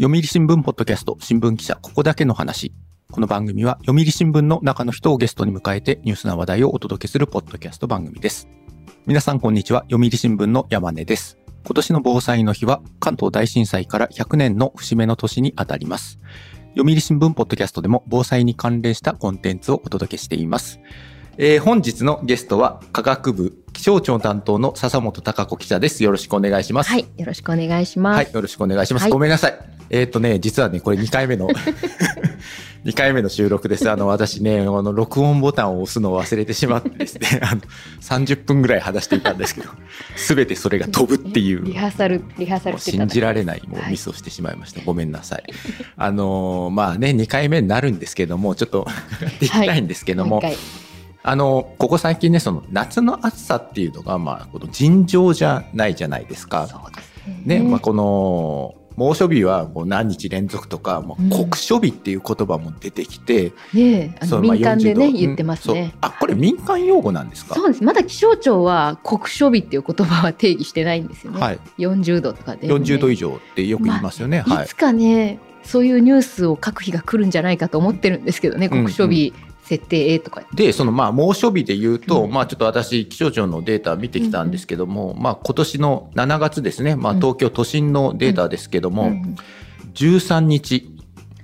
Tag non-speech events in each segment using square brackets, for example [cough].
読売新聞ポッドキャスト新聞記者ここだけの話。この番組は読売新聞の中の人をゲストに迎えてニュースな話題をお届けするポッドキャスト番組です。皆さんこんにちは。読売新聞の山根です。今年の防災の日は関東大震災から100年の節目の年にあたります。読売新聞ポッドキャストでも防災に関連したコンテンツをお届けしています。えー本日のゲストは科学部気象庁担当の笹本孝子記者です。よろしくお願いします。はい、よろしくお願いします。はい、よろしくお願いします。はいごめんなさい。えっ、とね、実はね、これ2回目の、[laughs] 2回目の収録です。あの、私ね、あの、録音ボタンを押すのを忘れてしまってですね、[laughs] あの、30分ぐらい話していたんですけど、すべてそれが飛ぶっていう。リハーサル、リハーサル信じられないもうミスをしてしまいました。ごめんなさい。あのーまあね、2回目になるんですけども、ちょっと [laughs] やっていきたいんですけども、もう一回あの、ここ最近ね、その夏の暑さっていうのが、まあ、この尋常じゃないじゃないですか。そうですね。ね、まあ、この猛暑日はこう何日連続とか、もううん酷暑日っていう言葉も出てきて、ねえあの民間でね、40度言ってますうんね。あ、これ民間用語なんですか？そうです。まだ気象庁は酷暑日っていう言葉は定義してないんですよね。はい。40度とかで、40度以上。上ってよく言いますよね。はいいつ。かね、そういうニュースを書く日が来るんじゃないかと思ってるんですけどね、うん酷暑日設定とか。で、そのまあ猛暑日で言うと、うん。まあちょっと私気象庁のデータ見てきたんですけども、まあ今年の7月ですね、まあうん。東京都心のデータですけども、うん。13日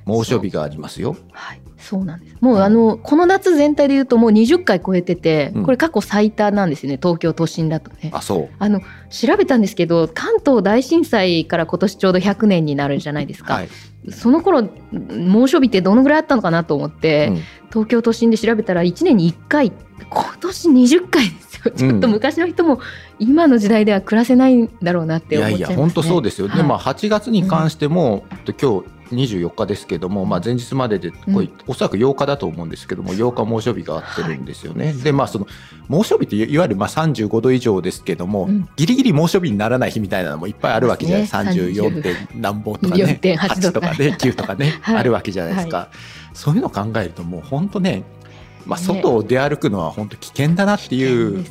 猛暑日がありますよ。はい、そうなんです。もうあのこの夏全体で言うともう20回超えてて、うんこれ過去最多なんですよね。東京都心だとね。あ、そう。あの調べたんですけど関東大震災から今年ちょうど100年になるじゃないですか、はい。その頃猛暑日ってどのぐらいあったのかなと思って、うん東京都心で調べたら1年に1回今年20回ですよちょっと昔の人も今の時代では暮らせないんだろうなってい思っちゃいます、ね、やいや、本当そうですよ。はいで、まあ、8月に関しても、今日24日ですけども、まあ、前日までで、これ、うん。おそらく8日だと思うんですけども、8日猛暑日があってるんですよね。で、まあ、その、猛暑日っていいわゆるまあ35度以上ですけども、うん。ギリギリ猛暑日にならない日みたいなのもいっぱいあるわけじゃないね。34. 点何本とかね、[laughs] 4.8 8とかね、9とかね、[laughs] はい。あるわけじゃないですか。そういうのを考えると、もう本当ね、まあ、外を出歩くのは本当危険だなっていでう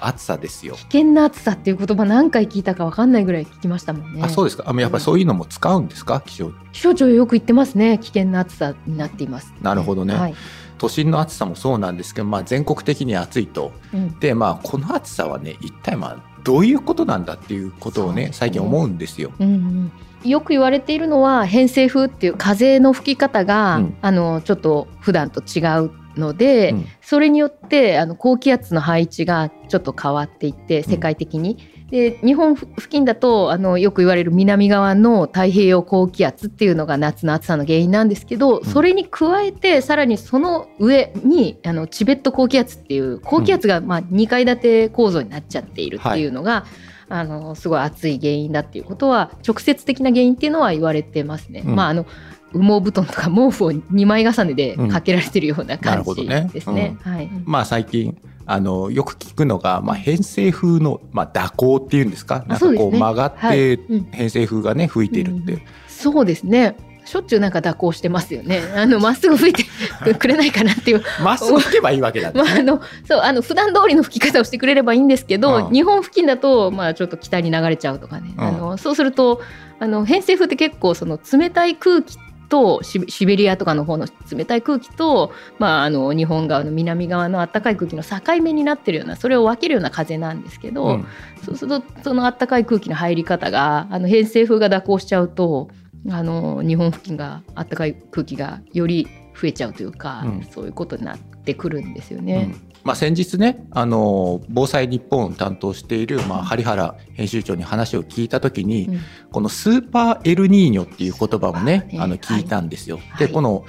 暑さですよ。危険な暑さっていう言葉何回聞いたか分かんないぐらい聞きましたもんね。あ、そうですか。あのやっぱりそういうのも使うんですか？気象気象庁よく言ってますね。危険な暑さになっています。なるほどね。はい。都心の暑さもそうなんですけど、まあ、全国的に暑いと。うん。で、まあ、この暑さはね、一体まあ、どういうことなんだっていうことをね、ね。最近思うんですよ。うんうん。よく言われているのは偏西風っていう風の吹き方が、うん。あのちょっと普段と違うので、うん。それによってあの高気圧の配置がちょっと変わっていって世界的に。で日本付近だとあのよく言われる南側の太平洋高気圧っていうのが夏の暑さの原因なんですけど、ん。それに加えてさらにその上にあのチベット高気圧っていう高気圧がまあ2階建て構造になっちゃっているっていうのが、あのすごい暑い原因だっていうことは直接的な原因っていうのは言われてますね。うん。まああの羽毛布団とか毛布を2枚重ねでかけられてるような感じですね。はい。まあ、最近、あの、よく聞くのが、まあ、偏西風の、まあ、蛇行っていうんですか？なんかこう曲がって、偏西風がね、吹いているって。うんそうですね。しょっちゅうなんか蛇行してますよね。[laughs] あのまっすぐ吹いて [laughs] くれないかなっていう。まっすぐ吹けばいいわけなんでますあね。あのそうあの普段通りの吹き方をしてくれればいいんですけど、うん日本付近だとまあちょっと北に流れちゃうとかね。うんあのそうするとあの偏西風って結構その冷たい空気とシベリアとかの方の冷たい空気と、まあ、あの日本側の南側の暖かい空気の境目になってるようなそれを分けるような風なんですけど、うん。そうするとその暖かい空気の入り方があの偏西風が蛇行しちゃうとあの日本付近が暖かい空気がより増えちゃうというか、うん。そういうことになってくるんですようね。ん。まあ、先日ね、あの防災日本を担当している、まあ、針原編集長に話を聞いたときに、うん。このスーパーエルニーニョっていう言葉もね、ね。あの聞いたんですよ。はい。で、この、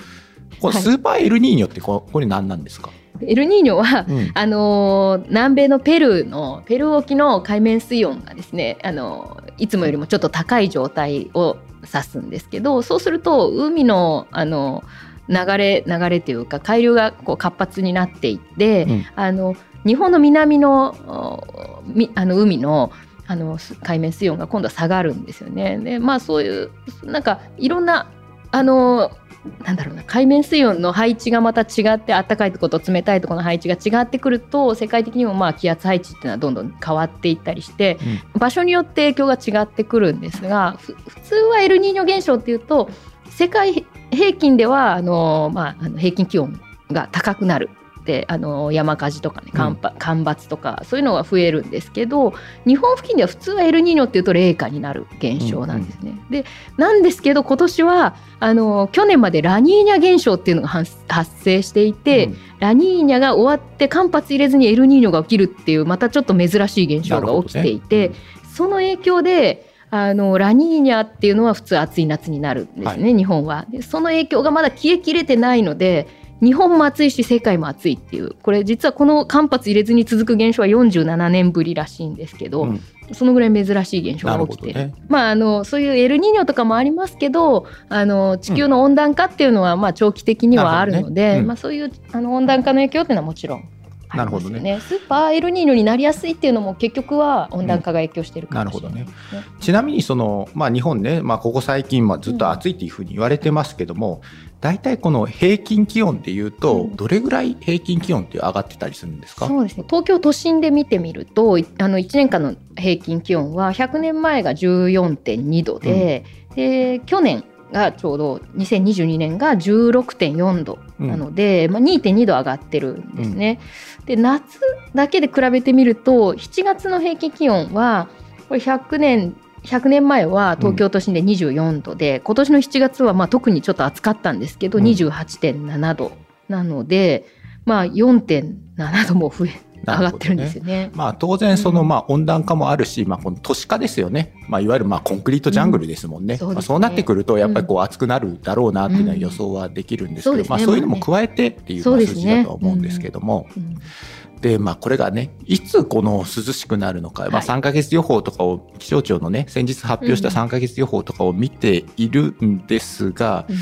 このスーパーエルニーニョってここれ何なんですか、エルニーニョは、うん。あのー南米のペルーのペルー沖の海面水温がですね、あのーいつもよりもちょっと高い状態を指すんですけどそうすると海の、あの流れ流れというか海流がこう活発になっていって、うんあの日本の南のあの海のあのす海面水温が今度は下がるんですよね。でまあそういうなんかいろんなあのなんだろうな海面水温の配置がまた違って暖かいところと冷たいところの配置が違ってくると世界的にもまあ気圧配置っていうのはどんどん変わっていったりして、場所によって影響が違ってくるんですがふ普通はエルニーニョ現象っていうと世界平均ではあの、まあ、あの平均気温が高くなる。であの山火事とかね干ば干ばつとかそういうのが増えるんですけど日本付近では普通はエルニーニョっていうと冷夏になる現象なんですね。でなんですけど今年はあの去年までラニーニャ現象っていうのが発発生していて、ラニーニャが終わって間髪入れずにエルニーニョが起きるっていうまたちょっと珍しい現象が起きていて、その影響であのラニーニャっていうのは普通暑い夏になるんですね、日本は。で。その影響がまだ消えきれてないので日本も暑いし世界も暑いっていう。これ実はこの間髪入れずに続く現象は47年ぶりらしいんですけど、うん。そのぐらい珍しい現象が起きてる、ね。まあ、あのそういうエルニーニョとかもありますけどあの地球の温暖化っていうのは、まあ、長期的にはあるので、ね。うん。まあ、そういうあの温暖化の影響っていうのはもちろんありますよなるほね。スーパーエルニーニョになりやすいっていうのも結局は温暖化が影響してるかもしれないですね。ちなみにその、まあ、日本ね、まあ、ここ最近、まあ、ずっと暑いっていうふうに言われてますけども、大体この平均気温でいうと、うん。どれぐらい平均気温って上がってたりするんですか？そうですね。東京都心で見てみるといあの1年間の平均気温は100年前が14.2度で,、で去年がちょうど2022年が16.4度なので、まあ、2.2度上がってるんですね。で夏だけで比べてみると7月の平均気温はこれ100年100年前は東京都心で24度で、今年の7月はまあ特にちょっと暑かったんですけど、うん。28.7度なので、まあ、4.7度も増え上がってるんですよね。まあ、当然そのうん。まあ温暖化もあるし、まあ、この都市化ですよね、まあ、いわゆるまあコンクリートジャングルですもんね,、うん。そね。まあ、そうなってくるとやっぱりこう暑くなるだろうなっていうのは予想はできるんですけど、うん。ねまあ、そういうのも加えてっていうまあ数字だとは思うんですけども、うん。でまあ、これがねいつこの涼しくなるのか、まあ、はい。3か月予報とかを気象庁のね先日発表した3か月予報とかを見ているんですが、うん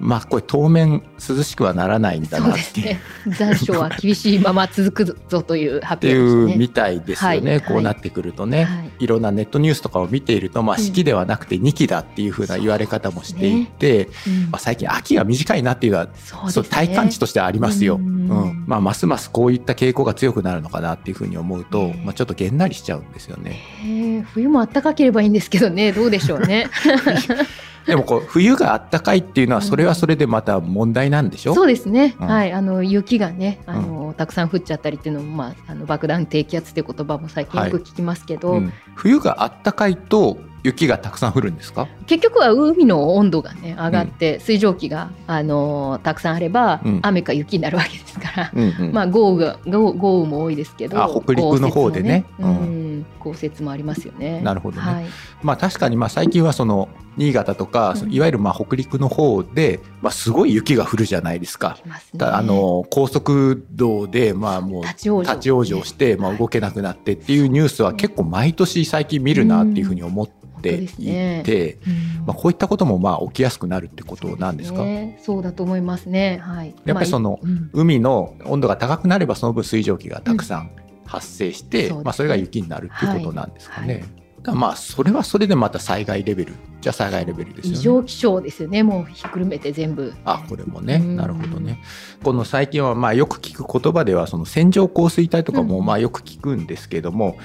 まあこれ当面涼しくはならないんだなっていう。ね。残暑は厳しいまま続くぞというっ発表でしたね。みたいですよね、はい。こうなってくるとね、はい。い、ろんなネットニュースとかを見ていると、まあ、うん四季ではなくて二季だっていうふうな言われ方もしていて、うん。まあ、最近秋が短いなっていうのはそう体感値としてはありますよ、ううん。ん。まあ、ますますこういった傾向が強くなるのかなっていうふうに思うと、ねまあ、ちょっとげんなりしちゃうんですよね。冬も暖かければいいんですけどね。どうでしょうね。[laughs] でもこう冬があったかいっていうのはそれはそれでまた問題なんでしょ、そうですね、うん。はい。あの雪がねあの、たくさん降っちゃったりっていうのも、まあ、あの爆弾低気圧っていう言葉も最近よく聞きますけど、うん。冬があったかいと雪がたくさん降るんですか？結局は海の温度がね上がって、水蒸気があのたくさんあれば、うん。雨か雪になるわけですから。うんうんまあ豪雨が豪豪雨も多いですけどあ北陸の方でね。降雪もねうん。降雪もありますよね。なるほどね。はい、まあ確かにまあ最近はその新潟とか、うん。いわゆるまあ北陸の方で、まあ、すごい雪が降るじゃないですか。すね。だあの高速道でまあもう立ち往生。立ち往生して、まあ、動けなくなってっていうニュースは結構毎年最近見るなっていうふうに思って本当ですいねて、うん。まあ、こういったこともまあ起きやすくなるってことなんですか？そうね。そうだと思いますね。はい。やっぱりその海の温度が高くなればその分水蒸気がたくさん発生して、そうですね。まあ、それが雪になるっていうことなんですかね。はい。だからまあそれはそれでまた災害レベルじゃあ災害レベルですよね。異常気象ですよね。もうひっくるめて全部。あこれもねうんなるほどね。この最近はまあよく聞く言葉ではその線状降水帯とかもうんまあよく聞くんですけども、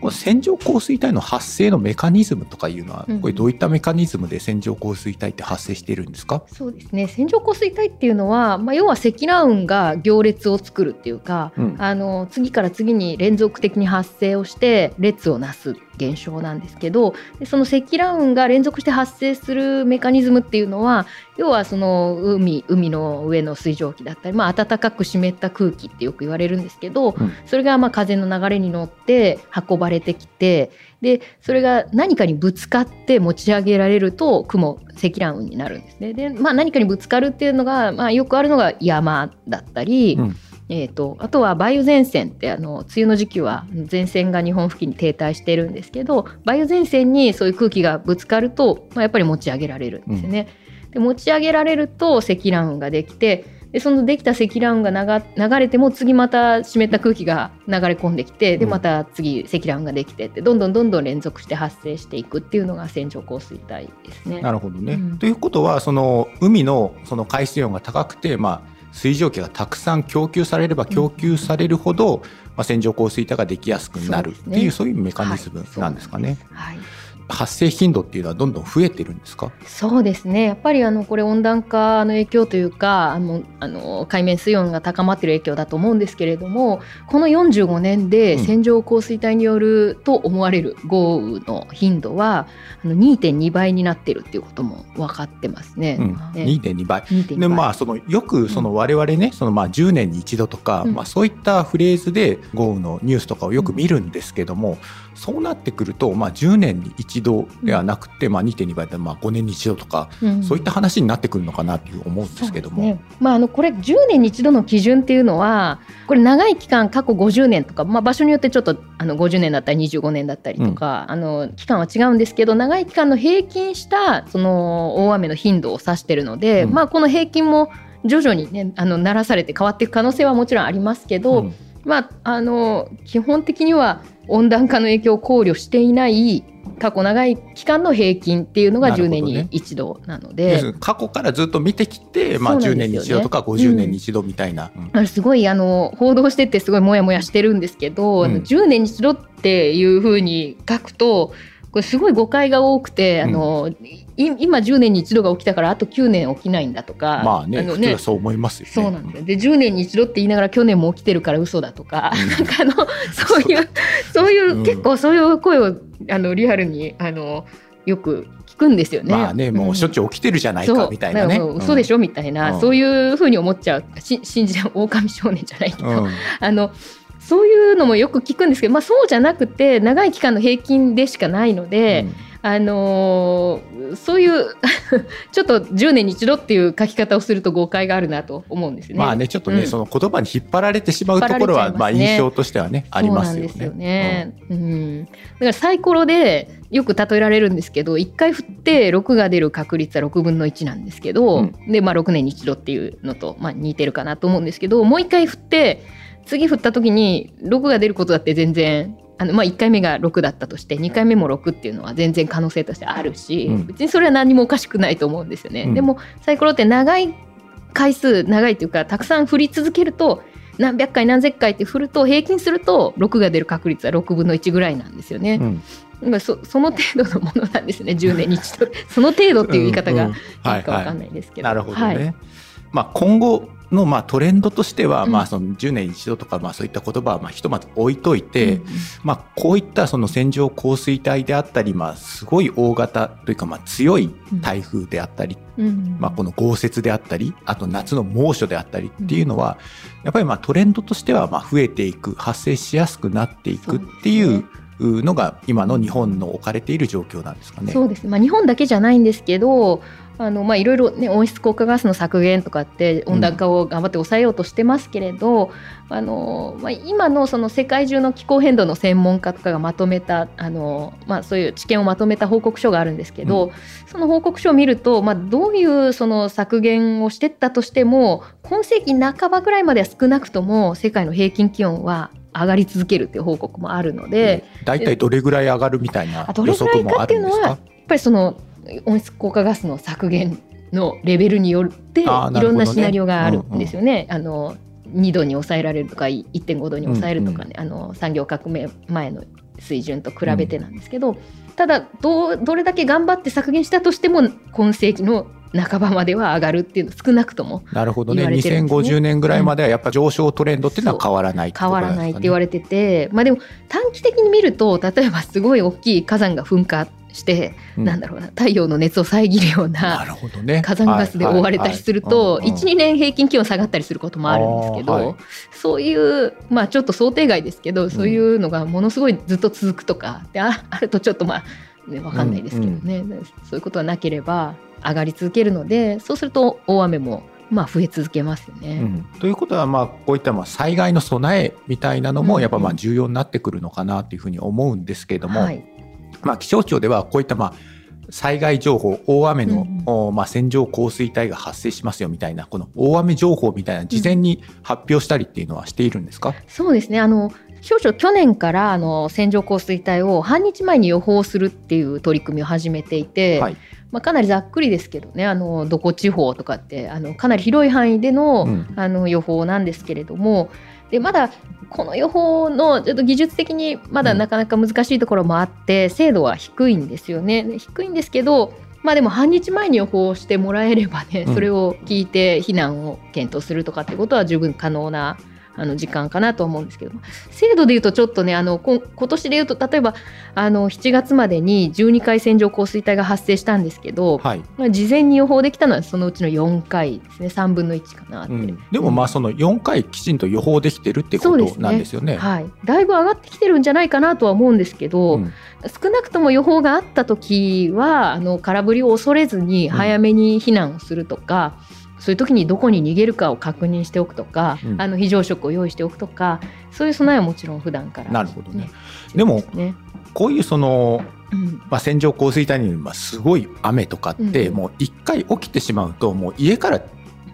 この線状降水帯の発生のメカニズムとかいうのはうんこれどういったメカニズムで線状降水帯って発生しているんですか、そうですね。線状降水帯っていうのは、まあ要は積乱雲が行列を作るっていうか、うんあの次から次に連続的に発生をして列をなす現象なんですけどでその積乱雲が連続して発生するメカニズムっていうのは要はその海海の上の水蒸気だったり、まあ、暖かく湿った空気ってよく言われるんですけど、うんそれがまあ風の流れに乗って運ばれてきてでそれが何かにぶつかって持ち上げられると雲積乱雲になるんですね。で、まあ、何かにぶつかるっていうのが、まあ、よくあるのが山だったり、うんえー、とあとは梅雨前線ってあの梅雨の時期は前線が日本付近に停滞してるんですけど梅雨前線にそういう空気がぶつかると、まあ、やっぱり持ち上げられるんですよね。で持ち上げられると積乱雲ができてでそのできた積乱雲が流流れても次また湿った空気が流れ込んできてでうんまた次積乱雲ができてってどんどんどんどん連続して発生していくっていうのが線状降水帯ですね。なるほどね。うんということはその海のその海水温が高くて、まあ、水蒸気がたくさん供給されれば供給されるほど、まあ、線状降水帯ができやすくなるっていうね。そういうメカニズムはいなんですかね。はい発生頻度っていうのはどんどん増えてるんですか？そうですね。やっぱりあのこれ温暖化の影響というかあのあの海面水温が高まっている影響だと思うんですけれどもこの45年でうん。線状降水帯によると思われる豪雨の頻度はあの2.2倍になっているっていうことも分かってますね。うん、ね。2.2倍。2.2倍。でまあそのよくその我々ね、そのまあ10年に一度とか、うん。まあ、そういったフレーズで豪雨のニュースとかをよく見るんですけども、そうなってくると、まあ、10年に一度ではなくて、まあ、2.2倍でまあ5年に一度とか、うん。そういった話になってくるのかなという思うんですけども。ね。まあ、あのこれ10年に一度の基準っていうのはこれ長い期間過去50年とか、まあ、場所によってちょっとあの50年だったり25年だったりとか、あの期間は違うんですけど長い期間の平均したその大雨の頻度を指してるので、うん。まあ、この平均も徐々にねあの鳴らされて変わっていく可能性はもちろんありますけど、うんまあ、あの基本的には温暖化の影響を考慮していない過去長い期間の平均っていうのが10なるほどね年に一度なの要で。するに過去からずっと見てきて、まあ、10そうなんですよね年に一度とか50年に一度みたいな。うんあれすごいあの報道しててすごいモヤモヤしてるんですけど、うんあの10年に一度っていうふうに書くとこれすごい誤解が多くて、あのい今10年に一度が起きたからあと9年起きないんだとかまあねの普通はそう思いますよね。そうなんですよ。で10年に一度って言いながら去年も起きてるから嘘だとか、うん。[laughs] なんかあのそういうそういう、うん。結構そういう声をあのリアルにあのよく聞くんですよね。まあねもうしょっちゅう起きてるじゃないかみたいなね。そう嘘でしょ、ょみたいな、うん。そういうふうに思っちゃう。し信じて狼少年じゃないけど、うん。あのそういうのもよく聞くんですけど、まあ、そうじゃなくて長い期間の平均でしかないので、あのーそういう [laughs] ちょっと10年に一度っていう書き方をすると誤解があるなと思うんですよね。まあねちょっとね、うん。その言葉に引っ張られてしまうところは、まあられちゃいますね。印象としてはねありますよね。そうなんですよね、うん。だからサイコロでよく例えられるんですけど1回振って6が出る確率は6分の1なんですけど、うん。で、まあ、6年に一度っていうのと、まあ、似てるかなと思うんですけどもう1回振って次振った時に6が出ることだって全然あの、まあ、1回目が6だったとして2回目も6っていうのは全然可能性としてあるし、うん別にそれは何もおかしくないと思うんですよね。うんでもサイコロって長い回数長いというかたくさん振り続けると何百回何千回って振ると平均すると6が出る確率は6分の1ぐらいなんですよね。うんまあそその程度のものなんですね10年に一度その程度っていう言い方がいいいかわかんはないですけい、ど。なるほどね。はいまあ今後のまあトレンドとしては、うん。まあその10年に一度とかまあそういった言葉はまあひとまず置いといて、うんまあこういったその線状降水帯であったり、まあすごい大型というかまあ強い台風であったり、うん。まあこの豪雪であったり、あと夏の猛暑であったりっていうのは、やっぱりまあトレンドとしてはまあ増えていく、発生しやすくなっていくっていうのが今の日本の置かれている状況なんですかね。そうです。ね、まあ、日本だけじゃないんですけどあのまあいろいろ、ね、温室効果ガスの削減とかって温暖化を頑張って抑えようとしてますけれど、あのまあ、今のその世界中の気候変動の専門家とかがまとめたあの、まあ、そういう知見をまとめた報告書があるんですけど、その報告書を見ると、まあ、どういうその削減をしてったとしても今世紀半ばぐらいまでは少なくとも世界の平均気温は上がり続けるっていう報告もあるので。だいたいどれぐらい上がるみたいなあど予れぐらいか測もあっていうのはやるんですかっぱりその温室効果ガスの削減のレベルによっていろんなシナリオがあるんですよね。あの2度に抑えられるとか1.5度に抑えるとかね、あの産業革命前の水準と比べてなんですけど、ただどうどれだけ頑張って削減したとしても今世紀の半ばまでは上がるっていうの少なくともなるほどね。言われてるんですね。2050年ぐらいまではやっぱ上昇トレンドっていうのは変わらないってこと変わらないって言われれてて、まあでも短期的に見ると例えばすごい大きい火山が噴火して、なんだろうな太陽の熱を遮るようななるほどね。火山ガスで覆われたりすると12年平均気温下がったりすることもあるんですけど、はい。そういうまあちょっと想定外ですけどそういうのがものすごいずっと続くとかでああるとちょっとまあ、ね、分かんないですけどね、そういうことはなければ上がり続けるのでそうすると大雨もまあ増え続けますよね。うん。ということはまあこういったまあ災害の備えみたいなのもやっぱまあうん重要になってくるのかなというふうに思うんですけれども、はいまあ、気象庁ではこういったまあ災害情報大雨の、うんおまあ、線状降水帯が発生しますよみたいなこの大雨情報みたいな事前に発表したりっていうのはしているんですか、そうですね。あの気象庁去年からあの線状降水帯を半日前に予報するっていう取り組みを始めていて、はい。まあ、かなりざっくりですけどねあのどこ地方とかってあのかなり広い範囲での,、うん。あの予報なんですけれどもでまだこの予報のちょっと技術的にまだなかなか難しいところもあって、精度は低いんですよね。で低いんですけどまあでも半日前に予報してもらえればね、うんそれを聞いて避難を検討するとかってことは十分可能なあの時間かなと思うんですけど。精度でいうとちょっとねあのこ今年でいうと例えばあの7月までに12回線状降水帯が発生したんですけど、はい。まあ、事前に予報できたのはそのうちの4回ですね。3分の1かなって、うん。でもまあその4回きちんと予報できてるってことなんですよね。はい、だいぶ上がってきてるんじゃないかなとは思うんですけど、うん。少なくとも予報があった時はあの空振りを恐れずにうん早めに避難をするとか、そういう時にどこに逃げるかを確認しておくとか、うん。あの非常食を用意しておくとかそういう備えはもちろん普段から、なるほどね。でもね。こういうその、うん。まあ、線状降水帯にすごい雨とかって、うん。もう一回起きてしまうともう家から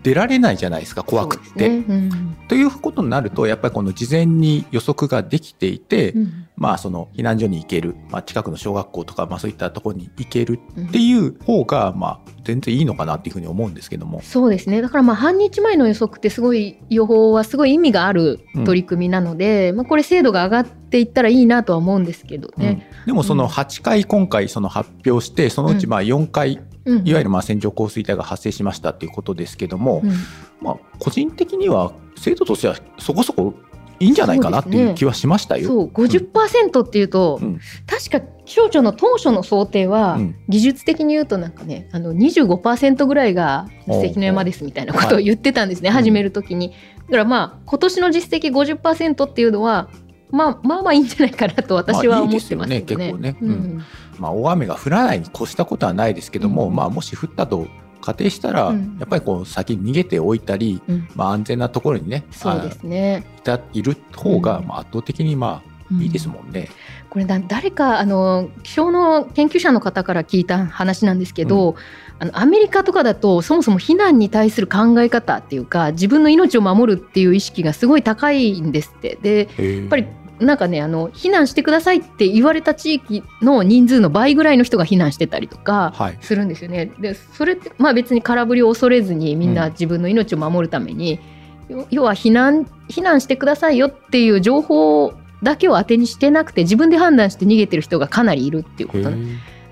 出られないじゃないですか怖くって。ねうん。ということになるとやっぱりこの事前に予測ができていて、うん。まあその避難所に行ける、まあ、近くの小学校とか、まあ、そういったところに行けるうん。っていう方がまあ全然いいのかなっていうふうに思うんですけども。そうですね。だからまあ半日前の予測ってすごい予報はすごい意味がある取り組みなので、まあ、これ精度が上がっていったらいいなとは思うんですけどね。うん。でもその8回今回その発表してそのうちまあ4回うん。いわゆるまあ線状降水帯が発生しましたっていうことですけども、うん。まあ個人的には精度としてはそこそこいいんじゃないかなっていう気はしましたよ。そう50%っていうと、うん。確か気象庁の当初の想定は、うん。技術的に言うとなんかねあの25%ぐらいが関の山ですみたいなことを言ってたんですね、はい始める時に。だからまあ今年の実績50%っていうのは、まあ、まあまあいいんじゃないかなと私は思ってますけどね。まあいい結構ね。うんまあ、大雨が降らないに越したことはないですけども、うん。まあ、もし降ったと仮定したら、うん。やっぱりこう先に逃げておいたり、うん。まあ、安全なところにねそうですね。あいたいる方が、うん。まあ、圧倒的にまあいいですもんね。これだ誰かあの気象の研究者の方から聞いた話なんですけど、あのアメリカとかだとそもそも避難に対する考え方っていうか自分の命を守るっていう意識がすごい高いんですって。でややっぱりなんかねあの避難してくださいって言われた地域の人数の倍ぐらいの人が避難してたりとかはい。するんですよね。でそれってまあ別に空振りを恐れずにみんな自分の命を守るために、要要は避難避難してくださいよっていう情報だけを当てにしてなくて自分で判断して逃げてる人がかなりいるっていうこと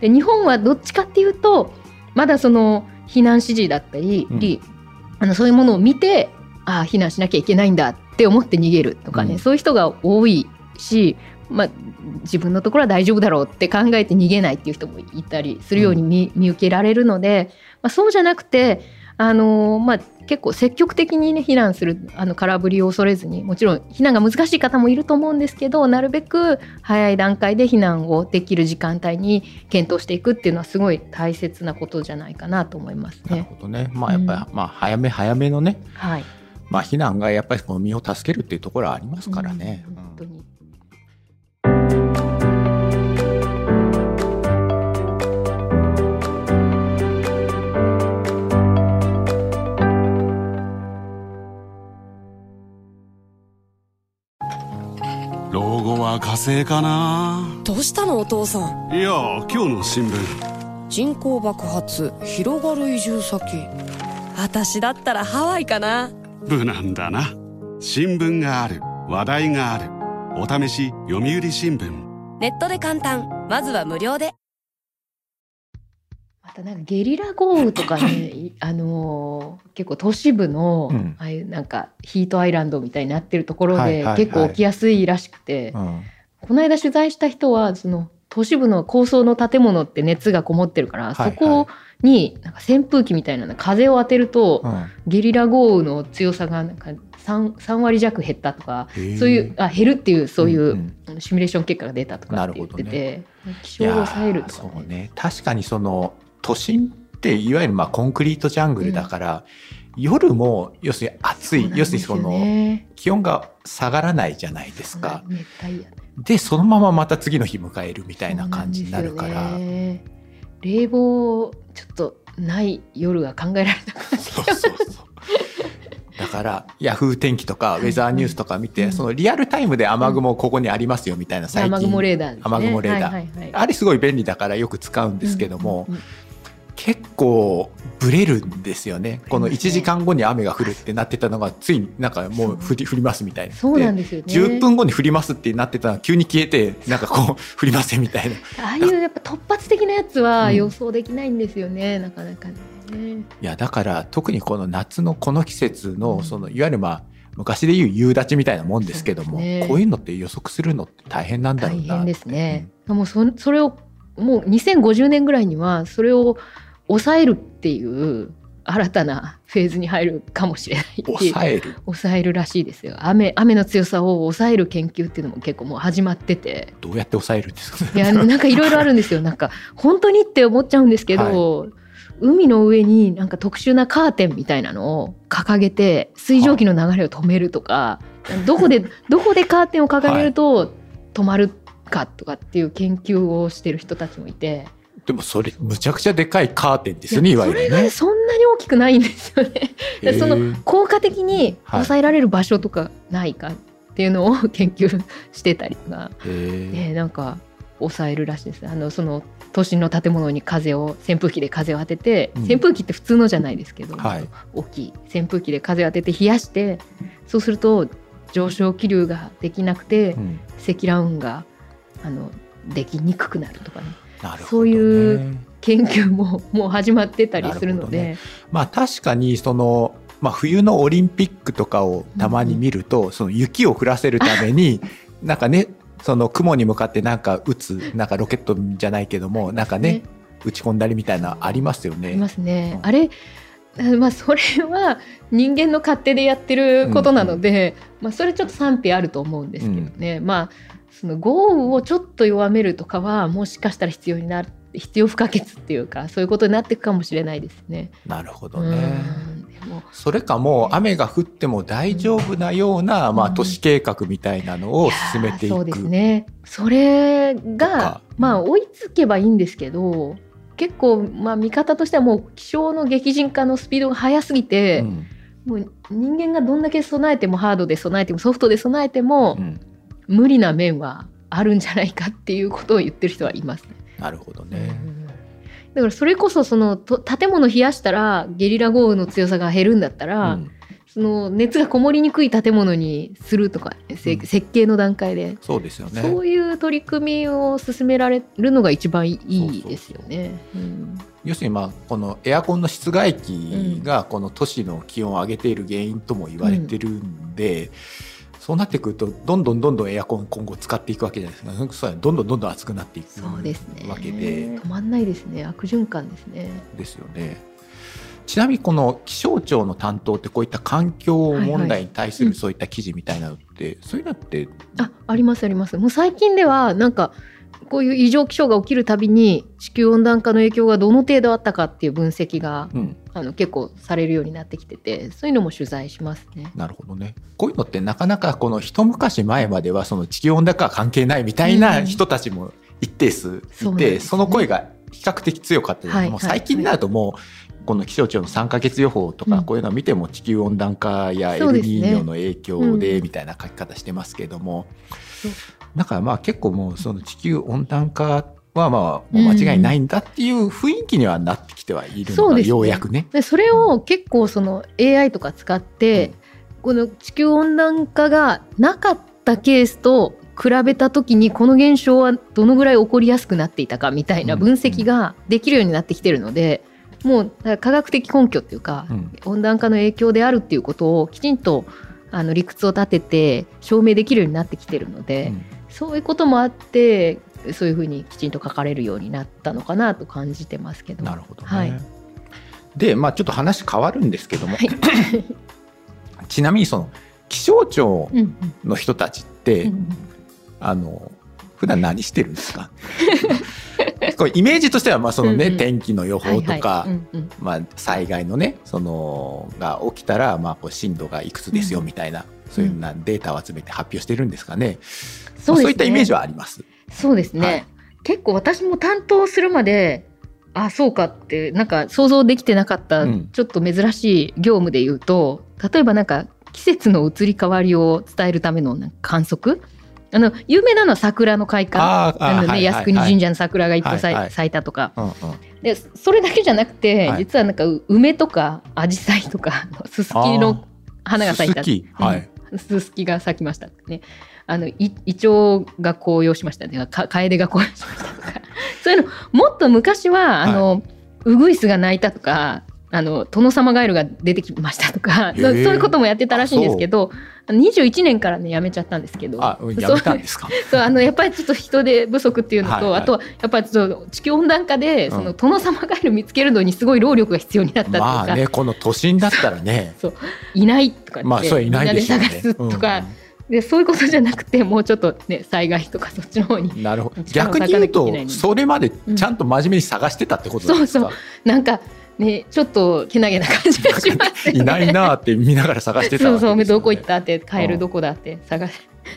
で日本はどっちかっていうとまだその避難指示だったり、うん。あのそういうものを見てああ避難しなきゃいけないんだって思って逃げるとかね、うん。そういう人が多いし、まあ、自分のところは大丈夫だろうって考えて逃げないっていう人もいたりするように見,、見受けられるので、まあ、そうじゃなくて、あのーまあ、結構積極的に、ね、避難するあの空振りを恐れずにもちろん避難が難しい方もいると思うんですけどなるべく早い段階で避難をできる時間帯に検討していくっていうのはすごい大切なことじゃないかなと思いますなるね。ほどね。まあやっぱり、まあ早め早めのね、はい、まあ避難がやっぱりこの身を助けるっていうところはありますからね。うん本当には火星かな。どうしたのお父さん？いや今日の新聞。人口爆発広がる移住先。私だったらハワイかな。無難だな。新聞がある話題がある。お試し読売新聞。ネットで簡単。まずは無料で。またなんかゲリラ豪雨とかね、[laughs] いあのー結構都市部の、うん。ああいうなんかヒートアイランドみたいになってるところで結構起きやすいらしくて、うん。この間取材した人はその都市部の高層の建物って熱がこもってるから、はいはいそこになんか扇風機みたいなの風を当てると、うん。ゲリラ豪雨の強さがなんか 3, 3割弱減ったとか、そういうあ減るっていうそういう、シミュレーション結果が出たとかって言ってなて、気いや象を抑えるとかそうね。ね。確かにその都心っていわゆるまあコンクリートジャングルだから、夜も要するに暑い、要するにその気温が下がらないじゃないですか。でそのまままた次の日迎えるみたいな感じになるから、ね。冷房ちょっとない夜が考えられなくなってきそうそうそう。だから、ヤフー天気とか、ウェザーニュースとか見て、うん。そのリアルタイムで雨雲ここにありますよみたいな最近。雨雲レーダー雨雲レーダーあれすごい便利だからよく使うんですけども、うんうん結構ブレるんですよね。この1ありますね時間後に雨が降るってなってたのが、ついになんかもう降り降りますみたいな。そうなんですよね10分後に降りますってなってたのが急に消えて、なんかこう降りませんみたいな。[laughs] ああいうやっぱ突発的なやつはうん予想できないんですよね、なかなかね。いやだから特にこの夏のこの季節うんのそのいわゆるまあ昔でいう夕立ちみたいなもんですけどもねこういうのって予測するのって大変なんだろうな大変ですね。もうそそれをもう2050年ぐらいにはそれを抑えるっていう新たなフェーズに入るかもしれない抑える？抑えるらしいですよ。雨雨の強さを抑える研究っていうのも結構もう始まってて。どうやって抑えるんですか？いやなんかいろいろあるんですよ。なんか [laughs] 本当にって思っちゃうんですけど、海の上になんか特殊なカーテンみたいなのを掲げて水蒸気の流れを止めるとか、どこで [laughs] どこでカーテンを掲げると止まるかとかっていう研究をしてる人たちもいて。でもそれむちゃくちゃでかいカーテンですよねいわゆそれがねるね。そんなに大きくないんですよね。その効果的に抑えられる場所とかないかっていうのを研究してたりとか、へー。ね、なんか抑えるらしいです。あのその都心の建物に風を扇風機で風を当てて、うん。扇風機って普通のじゃないですけど、はい。大きい扇風機で風を当てて冷やしてそうすると上昇気流ができなくて、うん。積乱雲があのできにくくなるとかねね。そういう研究ももう始まってたりするので。なるまあ確かにその、まあ、冬のオリンピックとかをたまに見ると、その雪を降らせるために [laughs] なんかねその雲に向かってなんか撃つなんかロケットじゃないけどもなんかね打ち込んだりみたいなありますよね。ありますね。うん。あれあまあそれは人間の勝手でやってることなので、まあそれちょっと賛否あると思うんですけどね。まあその豪雨をちょっと弱めるとかはもしかしたら必要になる必要不可欠っていうかそういうことになっていくかもしれないですね。なるほどうんね。でもそれかもう雨が降っても大丈夫なような、まあ、うん都市計画みたいなのを進めていく。やーそうですね。それとがかまあ追いつけばいいんですけど結構まあ見方としてはもう気象の激甚化のスピードが速すぎて、うんもう人間がどんだけ備えてもハードで備えてもソフトで備えても、うん無理な面はあるんじゃないかっていうことを言ってる人はいますね。なるほどね。だからそれこそそのと建物冷やしたらゲリラ豪雨の強さが減るんだったら、うんその熱がこもりにくい建物にするとか、せうん設計の段階で、そうですよね。そういう取り組みを進められるのが一番いいですよね。うん要するにまあこのエアコンの室外機がこの都市の気温を上げている原因とも言われてるんで、そうなってくるとどんどんどんどんエアコン今後使っていくわけじゃないですかそうやどんどんどんどん暑くなっていくそうですね。わけで止まんないですね。悪循環ですね。ですよね。ちなみにこの気象庁の担当ってこういった環境問題に対すはいはいるそういった記事みたいなのって、そういうのってあありますありますもう最近ではなんかこういう異常気象が起きるたびに地球温暖化の影響がどの程度あったかっていう分析がうんあの結構されるようになってきててそういうのも取材しますね。なるほどね。こういうのってなかなかこの一昔前まではその地球温暖化は関係ないみたいな人たちも一定数いて、そうなんですね。その声が比較的強かったはいもう最近になるともうこの気象庁の3ヶ月予報とかうん。こういうのを見ても地球温暖化やエルニーニョの影響でうんみたいな書き方してますけども、だからまあ結構もうその地球温暖化はまあもう間違いないんだっていう雰囲気にはなってきてはいるのがそうですね。ようやくね。でそれを結構その AI とか使って、この地球温暖化がなかったケースと比べた時にこの現象はどのぐらい起こりやすくなっていたかみたいな分析ができるようになってきてるので、もうだから科学的根拠っていうか、うん。温暖化の影響であるっていうことをきちんとあの理屈を立てて証明できるようになってきてるので、うん。そういうこともあってそういうふうにきちんと書かれるようになったのかなと感じてますけど。なるほどね。はい。で、まあちょっと話変わるんですけども、はい。[laughs] ちなみにその気象庁うんうん。の人たちって、うんあの普段何してるんですか？[laughs] これイメージとしてはまあそのね、うんうん。天気の予報とか、はいはい。うんうん。まあ、災害のねそのが起きたらまあこう震度がいくつですよみたいな、そういうなデータを集めて発表してるんですかね。そうですね。いったイメージはあります。そうですね、はい。結構私も担当するまであそうかってなんか想像できてなかった、うん。ちょっと珍しい業務で言うと例えばなんか季節の移り変わりを伝えるための観測？あの有名なのは桜の開花。あーああのね、はいはい靖国神社の桜がいっぱい咲い,、たとか。うんうん。でそれだけじゃなくて、はい。実はなんかう梅とか紫陽花とかすすきの花が咲いた。すすき。はい。すすきが咲きました。ね。あのいイチョウが紅葉しましたね。か楓が紅葉しましたとか。[laughs] そういうのもっと昔はあの、ウグイスが鳴いたとか。あの殿様ガエルが出てきましたとかそういうこともやってたらしいんですけど21年からねやめちゃったんですけどあ、やめたんですか？[laughs] そうあのやっぱりちょっと人手不足っていうのと、はいはいあとはやっぱりちょっと地球温暖化で、うんその殿様ガエル見つけるのにすごい労力が必要になったっていうか、まあね、この都心だったらね。[laughs] いないとかって、まあ、それいないでしょうねみんなで。探すとか、でそういうことじゃなくてもうちょっとね災害とかそっちの方にうんなるほど。逆に言うとそれまでちゃんと真面目に探してたってことなんですか？なんかねちょっとけなげな感じがしますよね。いないなーって見ながら探してたそうそうどこ行ったってカエうんルどこだって探し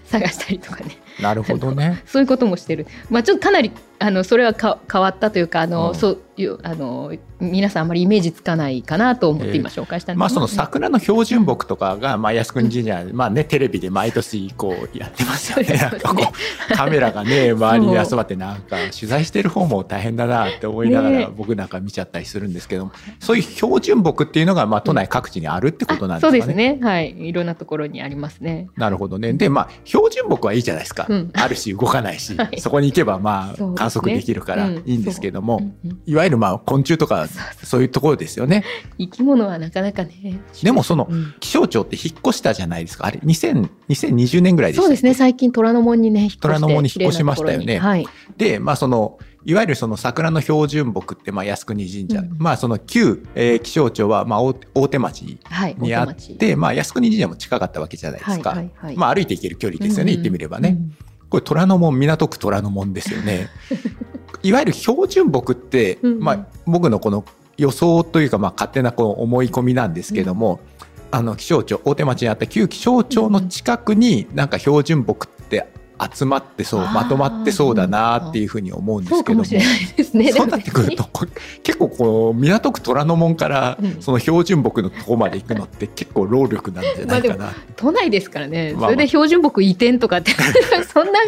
探したりとかねなるほどね。[laughs] そういうこともしてるまあちょっとかなりあのそれはか変わったというかあの、うんそういうあの皆さんあまりイメージつかないかなと思って今紹介したんですけどまあその桜の標準木とかが、まあ靖国神社、まあね、テレビで毎年こうやってますよね。[laughs] ねカメラがね、[laughs] 周りに集まってなんか取材してる方も大変だなって思いながらね僕なんか見ちゃったりするんですけども、そういう標準木っていうのがまあ都内各地にあるってことなんですかね。そうですねはいいろんなところにありますね。なるほどね。で、まあ、標準木はいいじゃないですか。うん。あるし、動かないし、[laughs] はい。そこに行けば、まあ、観測できるからうん。いいんですけども、う。んうんいわゆる、まあ、昆虫とか、そういうところですよね。生き物はなかなかね。でも、そのうん。気象庁って引っ越したじゃないですか。あれ、2000 2020年ぐらいでしたっけ？そうですね。最近虎ノ門にね引っ越して虎ノ門に引っ越しましたよね。はい。で、まあ、その、いわゆるその桜の標準木って、まあ、靖国神社、うん。まあ、その旧、えー気象庁は、まあ、大手町はいにあっ大手町。て、まあ、靖国神社も近かったわけじゃないですか。はいはいはい。まあ、歩いて行ける距離ですよね、うん言ってみればね。これ虎ノ門港区虎ノ門ですよね。[laughs] いわゆる標準木って、うんまあ、僕のこの予想というか、まあ、勝手なこう思い込みなんですけども、あの気象庁大手町にあった旧気象庁の近くになんか標準木って集まってそう、まとまってそうだなっていうふうに思うんでそすけども。そうなってくるとこ結構こう港区虎ノ門からうんその標準木のとこまで行くのって結構労力なんじゃないかな。都内ですからね、それで標準木移転とかって [laughs] そんな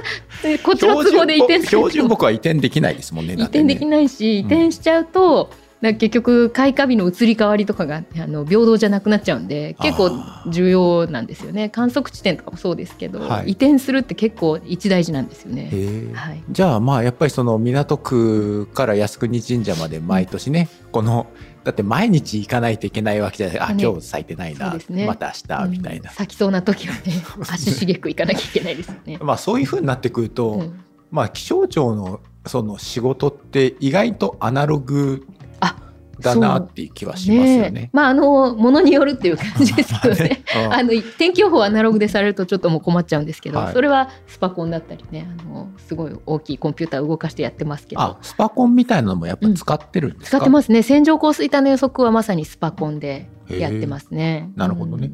えこっちの都合で移転標準木は移転できないですもんね。移転できい。ないし移転しちゃうと、なんか結局開花日の移り変わりとかがあの平等じゃなくなっちゃうんで結構重要なんですよね。観測地点とかもそうですけど、はい。移転するって結構一大事なんですよへね。ー。はい、じゃあまあやっぱりその港区から靖国神社まで毎年ね、このだって毎日行かないといけないわけじゃない。あ、ね今日咲いてないな、ね。また明日みたいな、うん咲きそうな時はね [laughs] 足しげく行かなきゃいけないですよね。まあそういうふうになってくると、うん。まあ気象庁のその仕事って意外とアナログあだなっていう気はしますよね。え。まああのものによるっていう感じですけどね。[laughs] うん [laughs] あの天気予報はアナログでされるとちょっともう困っちゃうんですけど、はい。それはスパコンだったりねあのすごい大きいコンピューターを動かしてやってますけど。あスパコンみたいなのもやっぱ使ってるんですか、使ってますね。線状降水帯の予測はまさにスパコンでやってますね。なるほどね。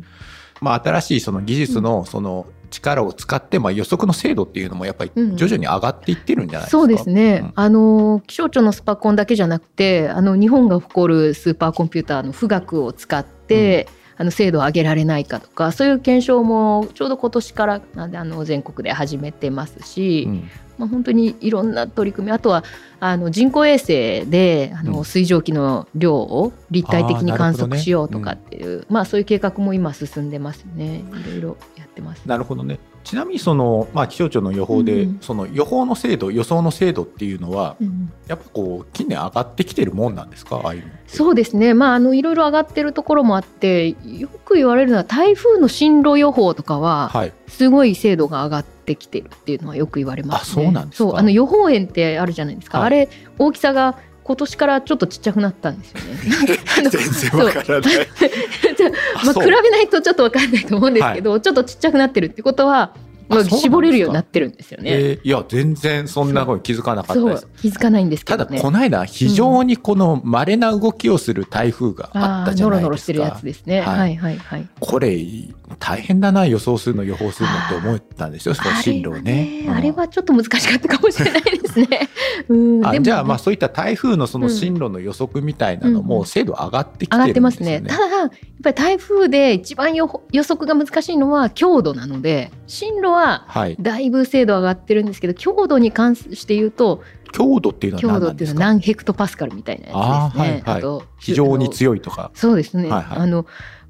まあ、新しいその技術のその力を使って、まあ、予測の精度っていうのもやっぱりうん徐々に上がっていってるんじゃないですか？そうですね、うん。あの気象庁のスパコンだけじゃなくてあの日本が誇るスーパーコンピューターの富岳を使って、あの精度を上げられないかとかそういう検証もちょうど今年からあの全国で始めてますし、うん。まあ、本当にいろんな取り組みあとはあの人工衛星であの、うん。水蒸気の量を立体的に観測しようとかっていう、まあ、そういう計画も今進んでますね。いろいろ。やってます。なるほどね。ちなみにその、まあ、気象庁の予報で、うんその予報の精度予想の精度っていうのはうんやっぱこう近年上がってきてるもんなんですか？ああいうそうですね、まあ、あのいろいろ上がってるところもあってよく言われるのは台風の進路予報とかははい。すごい精度が上がってきてるっていうのはよく言われます、ね、あそうなんですか。そうあの予報円ってあるじゃないですか、はい。あれ大きさが今年からちょっとちっちゃくなったんですよね。[laughs] 全然わからない。[laughs] まあ、比べないとちょっと分かんないと思うんですけど、ちょっとちっちゃくなってるってことは、まあ、絞れるようになってるんですよね。えーいや全然そんなこと気づかなかったです。気づかないんですけどね。ただこの間非常にこの稀な動きをする台風があったじゃノないですか。ロノロしてるやつですね。はいはいはいはい。これ大変だな予想するの予報するのって思ったんですよその進路をね。あれはちょっと難しかったかもしれないですね。[laughs] うん、あじゃあまああそういった台風のその進路の予測みたいなのうんも精度上がってきててるんですよね。ますね。ただやっぱり台風で一番予報予測が難しいのは強度なので進路ははい。だいぶ精度上がってるんですけど強度に関して言うと強度っていうのは強度。っていうのは何ヘクトパスカルみたいなやつですね。あーはいはいと非常にい強いとか。そうですね、はいはいあの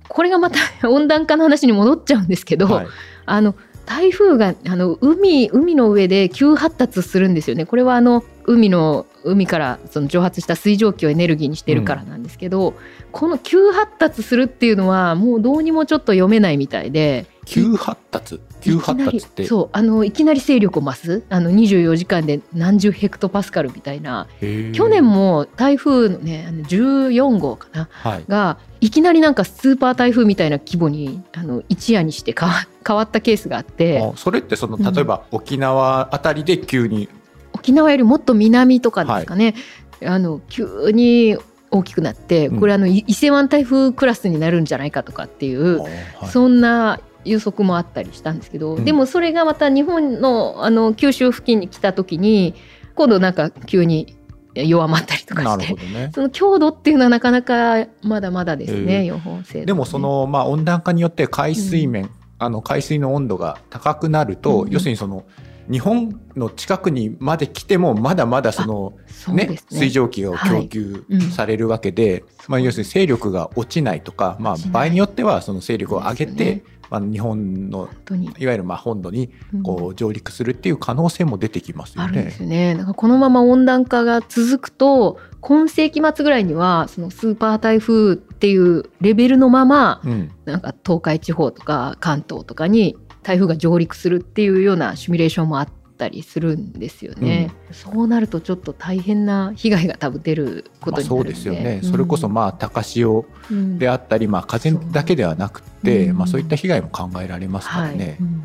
これがまた [laughs] 温暖化の話に戻っちゃうんですけど、はい。あの台風があの海海の上で急発達するんですよね。これはあの海の海からその蒸発した水蒸気をエネルギーにしてるからなんですけど、この急発達するっていうのはもうどうにもちょっと読めないみたいで。急発達？急発達って？いきなりそうあのいきなり勢力を増す？あの24時間で何十ヘクトパスカルみたいな去年。も台風のねあの14号かな？はい。がいきなりなんかスーパー台風みたいな規模にあの一夜にして変わ変わったケースがあってあそれってそのうん例えば沖縄あたりで急に。沖縄よりもっと南とかですかね、あの急に大きくなってうん。これあのい伊勢湾台風クラスになるんじゃないかとかっていう、はい。そんな予測もあったりしたんですけど、うん。でもそれがまた日本のあの九州付近に来た時に今度なんか急に弱まったりとかなしてるほどね。その強度っていうのはなかなかまだまだですね、え。ー予報精度。ねでもそのまあ温暖化によって海水面、あの海水の温度が高くなると、うん要するにその日本の近くにまで来てもまだまだそのね。ね水蒸気が供給うん。されるわけで、まあ要するに勢力が落ちないとか、まあ場合によってはその勢力を上げて、まあ日本のいわゆるまあ本土にうんこう上陸するっていう可能性も出てきますよあるんでね。すよね。だからこのまま温暖化が続くと今世紀末ぐらいにはそのスーパー台風っていうレベルのままうん、なんか東海地方とか関東とかに台風が上陸するっていうようなシミュレーションもあったりするんですよね。そうなるとちょっと大変な被害が多分出ることになるんで、ですよね、それこそまあ高潮うん。であったり、まあ、風だけではなくて、う。ん。まあ、そういった被害も考えられますからね。はい。うん。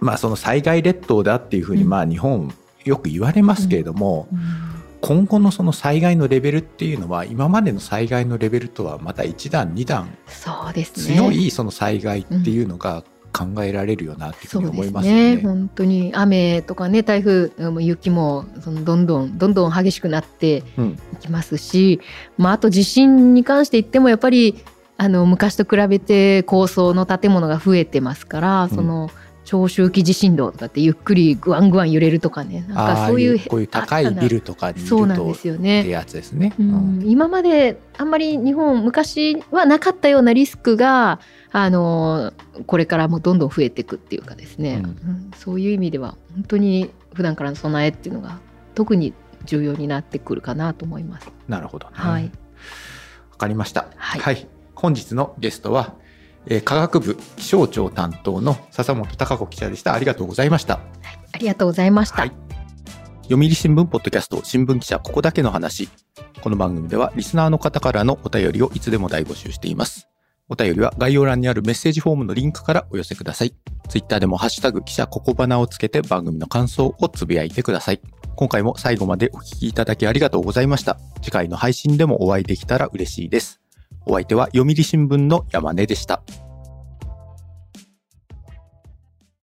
まあ、その災害列島だっていうふうにうん。まあ日本よく言われますけれども、うん。今後のその災害のレベルっていうのは今までの災害のレベルとはまた一段二段そうですね。強いその災害っていうのが考えられるよなっていうふうに思いますよね。すね。本当に雨とかね台風も雪もそのどんどんどんどん激しくなってうん。いきますし、まあ、あと地震に関して言ってもやっぱりあの昔と比べて高層の建物が増えてますから、ん。その長周期地震動とかってゆっくりグワングワン揺れるとかねなんかそういうこういう高いビルとかにいるそうなんとですよってね。やつですね。ううんん、今まであんまり日本昔はなかったようなリスクがあのこれからもどんどん増えていくっていうかですね、うんうんそういう意味では本当に普段からの備えっていうのが特に重要になってくるかなと思います。なるほど、ね。はい、わかりました。はい本日のゲストは、えー科学部気象庁担当の笹本孝子記者でした。ありがとうございました。ありがとうございました。はい読売新聞ポッドキャスト新聞記者ここだけの話。この番組ではリスナーの方からのお便りをいつでも大募集しています。お便りは概要欄にあるメッセージフォームのリンクからお寄せください。ツイッターでもハッシュタグ記者ここばなをつけて番組の感想をつぶやいてください。今回も最後までお聞きいただきありがとうございました。次回の配信でもお会いできたら嬉しいです。お相手は読売新聞の山根でした。